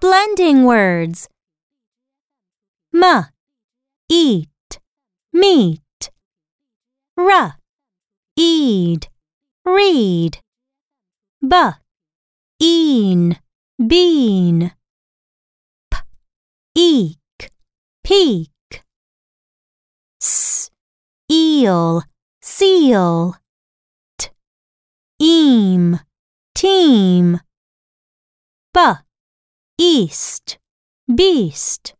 blending words. M, eat, meet. R, eat, read. B, een, bean. P, eek, peak. S, eel, seal. T, eam, team. B, east, beast.